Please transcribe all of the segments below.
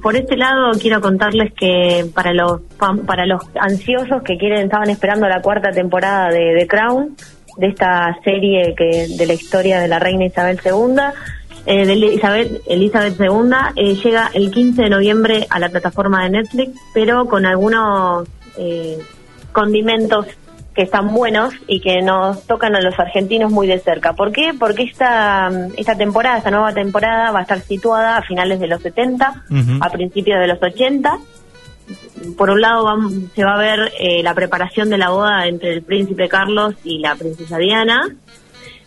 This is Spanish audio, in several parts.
Por este lado quiero contarles que para los para los ansiosos que quieren estaban esperando la cuarta temporada de The Crown, de esta serie que de la historia de la reina Isabel II, eh, de Elizabeth, Elizabeth II, eh, llega el 15 de noviembre a la plataforma de Netflix, pero con algunos eh, condimentos que están buenos y que nos tocan a los argentinos muy de cerca. ¿Por qué? Porque esta, esta temporada, esta nueva temporada va a estar situada a finales de los 70, a principios de los 80. Por un lado se va a ver eh, la preparación de la boda entre el príncipe Carlos y la princesa Diana,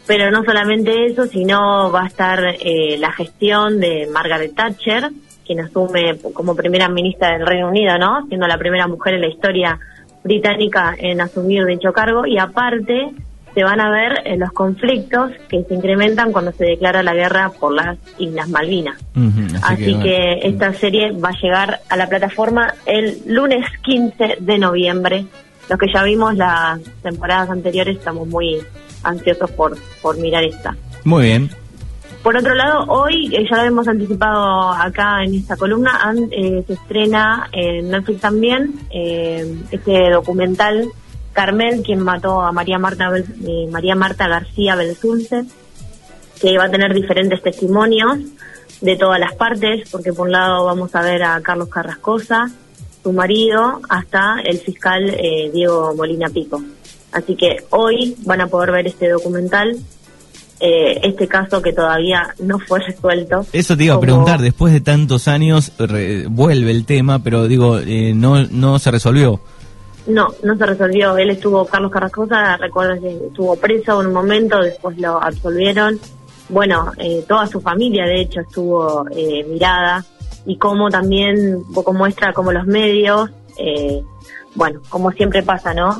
pero no solamente eso, sino va a estar eh, la gestión de Margaret Thatcher, quien asume como primera ministra del Reino Unido, ¿no? Siendo la primera mujer en la historia británica en asumir dicho cargo y aparte se van a ver eh, los conflictos que se incrementan cuando se declara la guerra por las Islas Malvinas. así, que, esta serie va a llegar a la plataforma el lunes 15 de noviembre. Los que ya vimos las temporadas anteriores estamos muy ansiosos por, por mirar esta. Muy bien. Por otro lado, hoy, eh, ya lo hemos anticipado acá en esta columna, eh, se estrena en Netflix también eh, este documental Carmel, quien mató a María Marta, María Marta García Belsunce, que va a tener diferentes testimonios de todas las partes, porque por un lado vamos a ver a Carlos Carrascosa, su marido, hasta el fiscal Diego Molina Pico. Así que hoy van a poder ver este documental eh, este caso que todavía no fue resuelto. Eso te iba a preguntar, después de tantos años vuelve el tema, pero digo, eh, no, no se resolvió. No, no se resolvió. Él estuvo, Carlos Carrascosa, recuerdo que estuvo preso en un momento, después lo absolvieron. Bueno, eh, toda su familia, de hecho, estuvo mirada y como también, poco muestra como los medios, bueno, como siempre pasa, ¿no?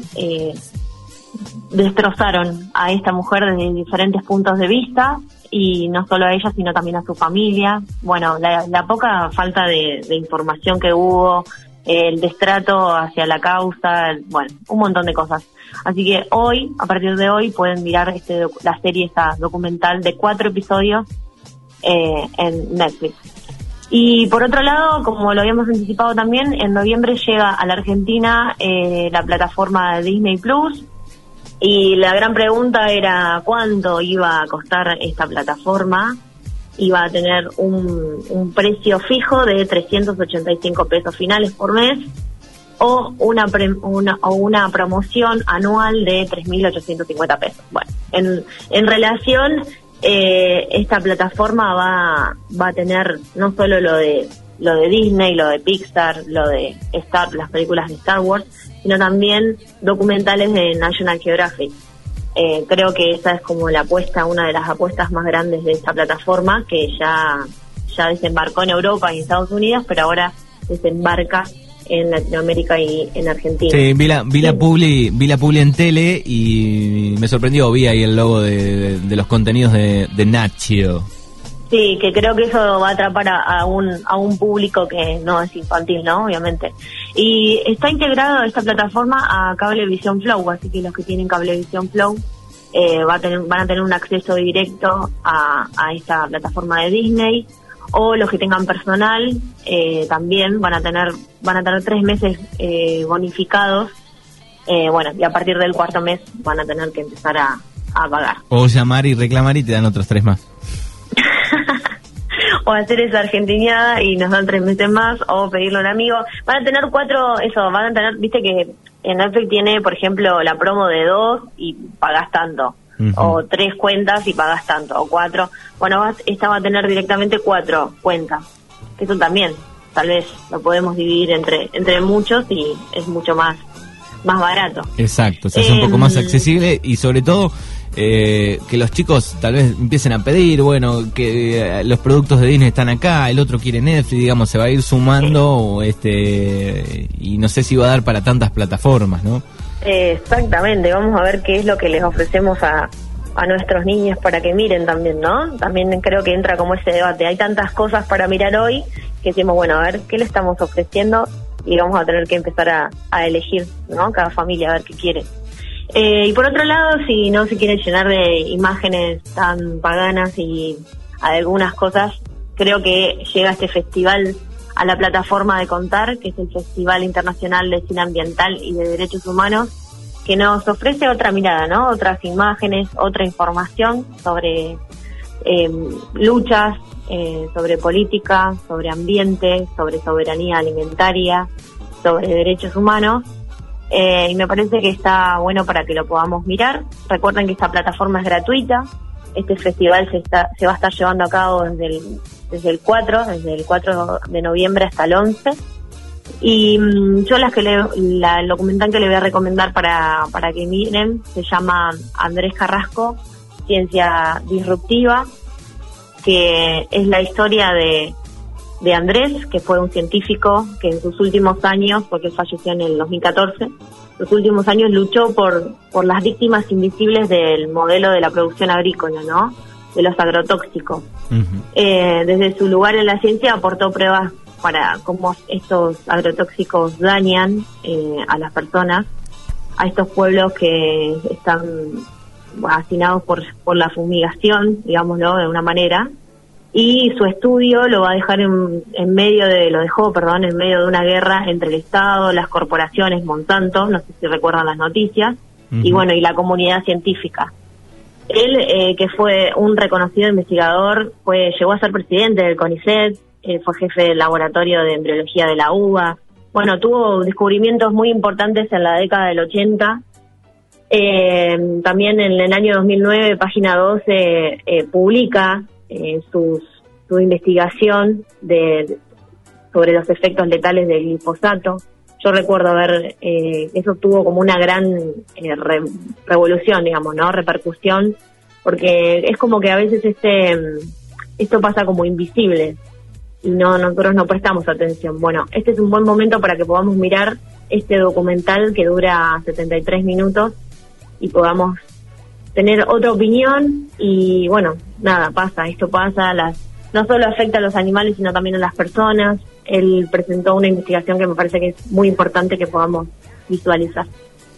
Destrozaron a esta mujer desde diferentes puntos de vista y no solo a ella sino también a su familia. Bueno, la, poca falta de, información que hubo, el destrato hacia la causa, bueno, un montón de cosas. Así que hoy, a partir de hoy, pueden mirar este, la serie esta documental de cuatro episodios eh, en Netflix. Y por otro lado, como lo habíamos anticipado también, en noviembre llega a la Argentina eh, la plataforma Disney Plus, y la gran pregunta era cuánto iba a costar esta plataforma. Iba a tener un, precio fijo de 385 pesos finales por mes o una, una, o una promoción anual de 3.850 pesos. Bueno, en, en relación, eh, esta plataforma va, va a tener no solo lo de lo de Disney, lo de Pixar, lo de Star, las películas de Star Wars, sino también documentales de National Geographic. Eh, creo que esa es como la apuesta, una de las apuestas más grandes de esta plataforma, que ya, ya desembarcó en Europa y en Estados Unidos, pero ahora desembarca en Latinoamérica y en Argentina. Sí, vi la, vi la, publi, vi la publi en tele y me sorprendió, vi ahí el logo de, los contenidos de, de Nacho. Sí, que creo que eso va a atrapar a, un, a un público que no es infantil, ¿no? Obviamente. Y está integrado esta plataforma a Cablevisión Flow, así que los que tienen Cablevisión Flow eh, va a tener, van a tener un acceso directo a, a esta plataforma de Disney o los que tengan personal eh, también van a tener van a tener tres meses eh, bonificados eh, bueno y a partir del cuarto mes van a tener que empezar a, a pagar o llamar y reclamar y te dan otros tres más o hacer esa argentinada y nos dan tres meses más, o pedirle a un amigo. Van a tener cuatro, eso, van a tener, viste que en Netflix tiene, por ejemplo, la promo de dos y pagas tanto, o tres cuentas y pagas tanto, o cuatro. Bueno, esta va a tener directamente cuatro cuentas. Eso también, tal vez lo podemos dividir entre, entre muchos y es mucho más, más barato. Exacto, se hace un poco más em, accesible y sobre todo eh, que los chicos tal vez empiecen a pedir, bueno, que eh, los productos de Disney están acá, el otro quiere Netflix, digamos, se va a ir sumando, este, y no sé si va a dar para tantas plataformas, ¿no? Exactamente, vamos a ver qué es lo que les ofrecemos a, a nuestros niños para que miren también, ¿no? También creo que entra como ese debate. Hay tantas cosas para mirar hoy que decimos, bueno, a ver qué le estamos ofreciendo y vamos a tener que empezar a, a elegir, ¿no? Cada familia a ver qué quiere. Eh, y por otro lado, si no se quiere llenar de imágenes tan paganas y algunas cosas, creo que llega este festival a la plataforma de Contar, que es el Festival Internacional de Cine Ambiental y de Derechos Humanos, que nos ofrece otra mirada, ¿no? Otras imágenes, otra información sobre em, luchas, eh, sobre política, sobre ambiente, sobre soberanía alimentaria, sobre derechos humanos. Eh, y me parece que está bueno para que lo podamos mirar. Recuerden que esta plataforma es gratuita. Este festival se, está, se va a estar llevando a cabo desde el, desde el 4, desde el 4 de noviembre hasta el 11. Y mm, yo las que le, la, el documental que le voy a recomendar para, para que miren se llama Andrés Carrasco, Ciencia Disruptiva, que es la historia de, de Andrés, que fue un científico que en sus últimos años, porque falleció en el 2014, los últimos años luchó por, por las víctimas invisibles del modelo de la producción agrícola, ¿no? De los agrotóxicos. eh, desde su lugar en la ciencia aportó pruebas para cómo estos agrotóxicos dañan eh, a las personas, a estos pueblos que están hacinados por, por la fumigación, digámoslo de una manera, y su estudio lo va a dejar en, en, medio de, lo dejó, perdón, en medio de una guerra entre el Estado, las corporaciones, Monsanto, no sé si recuerdan las noticias, uh -huh. y bueno, y la comunidad científica. Él, eh, que fue un reconocido investigador, fue llegó a ser presidente del CONICET, eh, fue jefe del laboratorio de embriología de la UBA. Bueno, tuvo descubrimientos muy importantes en la década del 80. Eh, también en el año 2009, página 12, eh, publica eh, sus, su investigación de, sobre los efectos letales del glifosato. Yo recuerdo haber, eh, eso tuvo como una gran eh, re, revolución, digamos, ¿no? Repercusión, porque es como que a veces este, esto pasa como invisible y no, nosotros no prestamos atención. Bueno, este es un buen momento para que podamos mirar este documental que dura 73 minutos y podamos tener otra opinión y bueno, nada, pasa, esto pasa, las no solo afecta a los animales, sino también a las personas. Él presentó una investigación que me parece que es muy importante que podamos visualizar.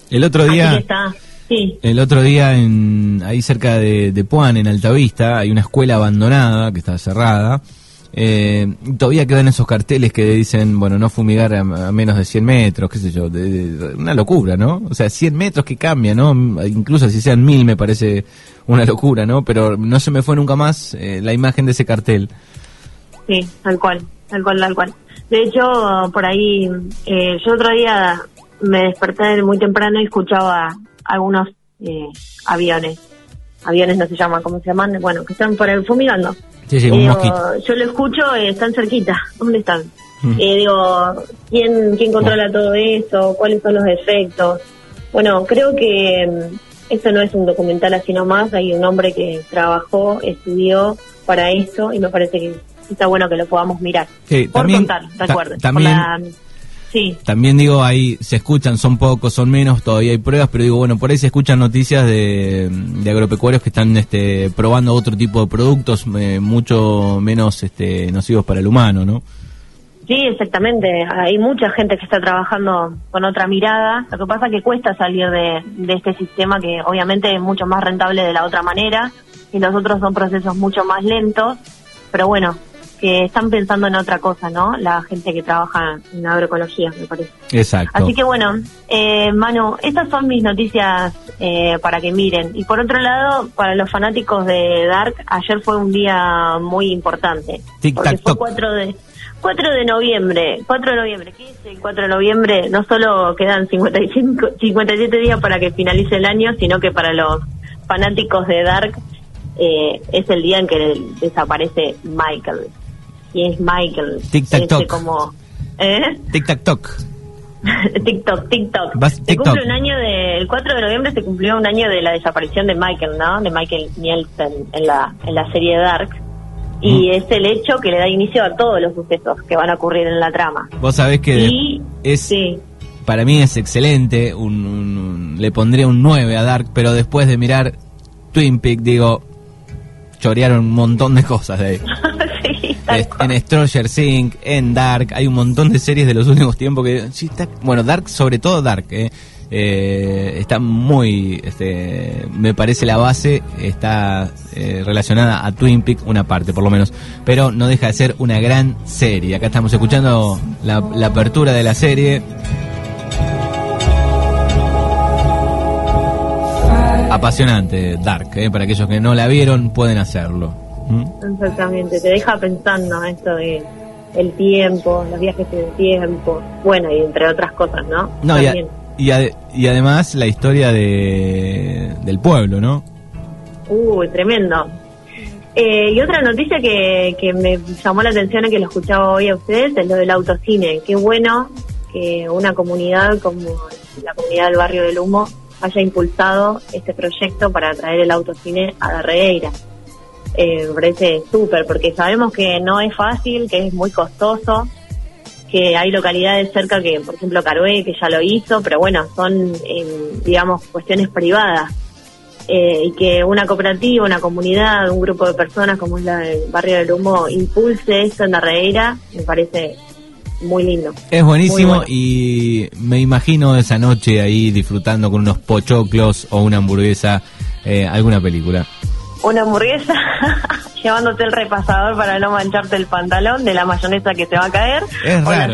El otro día, está, sí. el otro día en, ahí cerca de, de Puan, en Altavista, hay una escuela abandonada que está cerrada. Eh, todavía quedan esos carteles que dicen, bueno, no fumigar a, a menos de 100 metros, qué sé yo, una locura, ¿no? O sea, 100 metros que cambia, ¿no? Incluso si sean mil me parece una locura, ¿no? Pero no se me fue nunca más eh, la imagen de ese cartel. Sí, tal cual, tal cual, tal cual. De hecho, por ahí, eh, yo otro día me desperté muy temprano y escuchaba algunos eh, aviones. Aviones no se llaman, ¿cómo se llaman? Bueno, que están por ahí fumigando. Sí, sí, un mosquito. Yo lo escucho, eh, están cerquita. ¿Dónde están? Mm. Eh, digo, ¿quién, ¿quién controla todo eso? ¿Cuáles son los efectos? Bueno, creo que mm, esto no es un documental así nomás. Hay un hombre que trabajó, estudió para esto y me parece que está bueno que lo podamos mirar. Sí, por también, contar, recuerden. Ta también, la, sí. también digo, ahí se escuchan, son pocos, son menos, todavía hay pruebas, pero digo, bueno, por ahí se escuchan noticias de, de agropecuarios que están este, probando otro tipo de productos eh, mucho menos este, nocivos para el humano, ¿no? Sí, exactamente. Hay mucha gente que está trabajando con otra mirada. Lo que pasa es que cuesta salir de, de este sistema que obviamente es mucho más rentable de la otra manera y los otros son procesos mucho más lentos. Pero bueno, que están pensando en otra cosa, ¿no? La gente que trabaja en agroecología, me parece. Exacto. Así que bueno, eh, Manu, estas son mis noticias eh, para que miren. Y por otro lado, para los fanáticos de Dark, ayer fue un día muy importante. Tic, porque tac, fue toc. 4 de... 4 de noviembre, 4 de noviembre, ¿qué dice el 4 de noviembre? No solo quedan 55, 57 días para que finalice el año, sino que para los fanáticos de Dark eh, es el día en que desaparece Michael. Y es Michael. Tic tac toc. como, ¿eh? Tic tac toc. TikTok, TikTok. Vas- Se TikTok. cumple un año de, el 4 de noviembre se cumplió un año de la desaparición de Michael, ¿no? De Michael Nielsen en la, en la serie Dark. Y Mm. es el hecho que le da inicio a todos los sucesos que van a ocurrir en la trama. Vos sabés que Y, es, sí, para mí es excelente, un, un- un- le pondría un 9 a Dark, pero después de mirar Twin Peaks, digo, chorearon un montón de cosas de ahí. sí, en Stranger Things, en Dark, hay un montón de series de los últimos tiempos que... sí, está- bueno, Dark, sobre todo Dark, eh, eh, está muy, este, me parece la base está eh, relacionada a Twin Peaks, una parte por lo menos, pero no deja de ser una gran serie. Acá estamos escuchando la, la apertura de la serie. Apasionante, Dark, eh, para aquellos que no la vieron pueden hacerlo. ¿Mm? Exactamente, te deja pensando esto de el tiempo, los viajes en el tiempo, bueno, y entre otras cosas, ¿no? No, y, y, y, además la historia de, del pueblo, ¿no? Uy, tremendo. Eh, y otra noticia que, que me llamó la atención y que lo escuchaba hoy a ustedes es lo del autocine. Qué bueno que una comunidad como la comunidad del barrio del Humo haya impulsado este proyecto para traer el autocine a Darreira. Eh, me parece súper, porque sabemos que no es fácil, que es muy costoso, que hay localidades cerca que, por ejemplo, Carué, que ya lo hizo, pero bueno, son, eh, digamos, cuestiones privadas. Eh, y que una cooperativa, una comunidad, un grupo de personas como es la del Barrio del Humo impulse esto en Darreira, me parece muy lindo. Es buenísimo y me imagino esa noche ahí disfrutando con unos pochoclos o una hamburguesa, eh, alguna película. Una hamburguesa, llevándote el repasador para no mancharte el pantalón de la mayonesa que te va a caer. Es raro.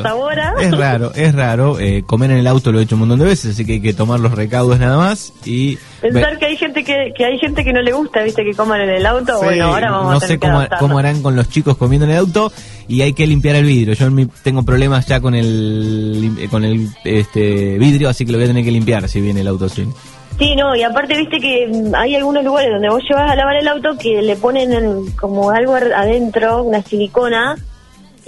Es raro, es raro. Eh, comer en el auto lo he hecho un montón de veces, así que hay que tomar los recaudos nada más y... Pensar que hay gente que, que hay gente que no le gusta, viste, que coman en el auto. bueno, ahora vamos no a tener sé cómo, cómo harán con los chicos comiendo en el auto y hay que limpiar el vidrio. Yo tengo problemas ya con el con el este vidrio, así que lo voy a tener que limpiar si viene el auto sin. Sí, no, y aparte viste que mm, hay algunos lugares donde vos llevas a lavar el auto que le ponen como algo adentro, una silicona,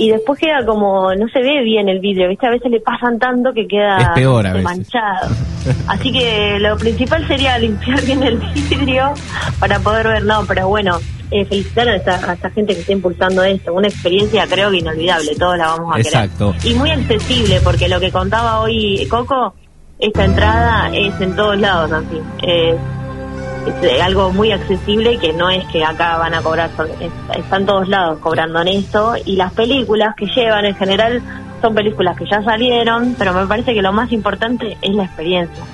y después queda como, no se ve bien el vidrio, viste, a veces le pasan tanto que queda manchado. Así que lo principal sería limpiar bien el vidrio para poder ver, no, pero bueno, eh, felicitar a esta, gente que está impulsando esto, una experiencia creo que inolvidable, todos la vamos a Exacto. Y muy accesible, porque lo que contaba hoy Coco esta entrada es en todos lados así. Es, algo muy accesible que no es que acá van a cobrar, están todos lados cobrando en esto y las películas que llevan en general son películas que ya salieron, pero me parece que lo más importante es la experiencia.